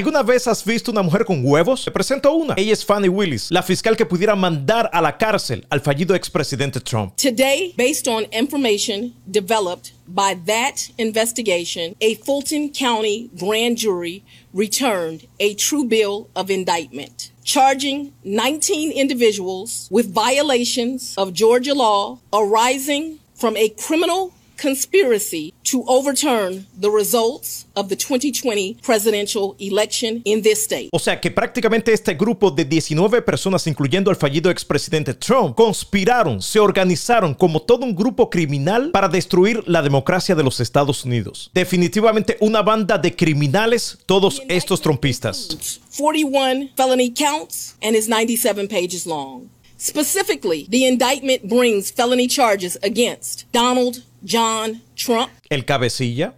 ¿Alguna vez has visto una mujer con huevos? Te presento una. Ella es Fannie Willis, la fiscal que pudiera mandar a la cárcel al fallido expresidente Trump. Today, based on information developed by that investigation, a Fulton County grand jury returned a true bill of indictment charging 19 individuals with violations of Georgia law arising from a criminal conspiracy to overturn the results of the 2020 presidential election in this state. O sea que prácticamente este grupo de 19 personas, incluyendo al fallido expresidente Trump, conspiraron, se organizaron como todo un grupo criminal para destruir la democracia de los Estados Unidos. Definitivamente una banda de criminales, todos estos trompistas. 41 felony counts and is 97 pages long. Specifically, the indictment brings felony charges against Donald John Trump, el cabecilla,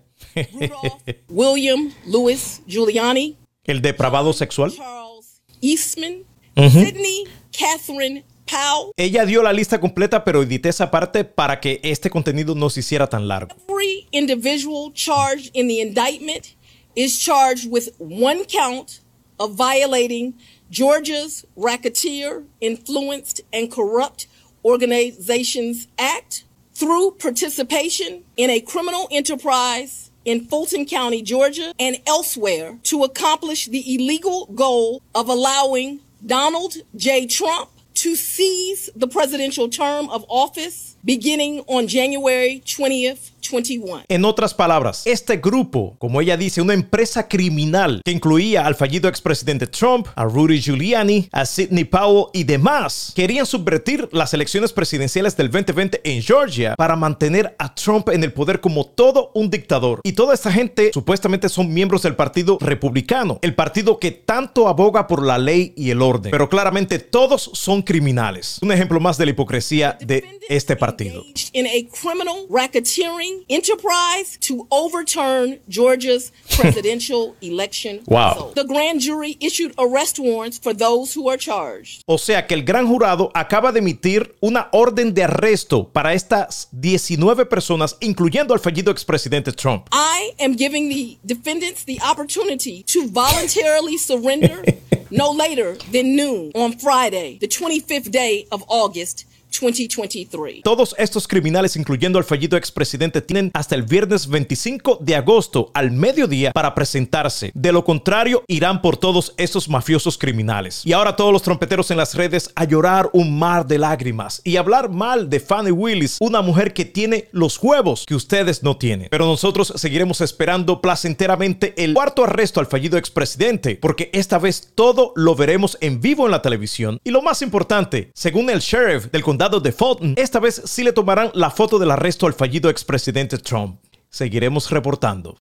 William Louis Giuliani, el depravado sexual, Charles Eastman, Sidney Catherine Powell. Ella dio la lista completa, pero edité esa parte para que este contenido no se hiciera tan largo. Every individual charged in the indictment is charged with one count of violating Georgia's Racketeer, Influenced, and Corrupt Organizations Act through participation in a criminal enterprise in Fulton County, Georgia, and elsewhere to accomplish the illegal goal of allowing Donald J. Trump to seize the presidential term of office beginning on January 20th, En otras palabras, este grupo, como ella dice, una empresa criminal que incluía al fallido expresidente Trump, a Rudy Giuliani, a Sidney Powell y demás, querían subvertir las elecciones presidenciales del 2020 en Georgia para mantener a Trump en el poder como todo un dictador. Y toda esta gente supuestamente son miembros del Partido Republicano, el partido que tanto aboga por la ley y el orden. Pero claramente todos son criminales. Un ejemplo más de la hipocresía de este partido. Enterprise to overturn Georgia's presidential election wow. The grand jury issued arrest warrants for those who are charged. O sea que el gran jurado acaba de emitir una orden de arresto para estas 19 personas, incluyendo al fallido expresidente Trump. I am giving the defendants the opportunity to voluntarily surrender no later than noon on Friday, the 25th day of August 2023. Todos estos criminales, incluyendo al fallido expresidente, tienen hasta el viernes 25 de agosto al mediodía para presentarse. De lo contrario, irán por todos estos mafiosos criminales. Y ahora todos los trompeteros en las redes a llorar un mar de lágrimas y hablar mal de Fanny Willis, una mujer que tiene los huevos que ustedes no tienen. Pero nosotros seguiremos esperando placenteramente el cuarto arresto al fallido expresidente, porque esta vez todo lo veremos en vivo en la televisión. Y lo más importante, según el sheriff del de Fulton, esta vez sí le tomarán la foto del arresto al fallido expresidente Trump. Seguiremos reportando.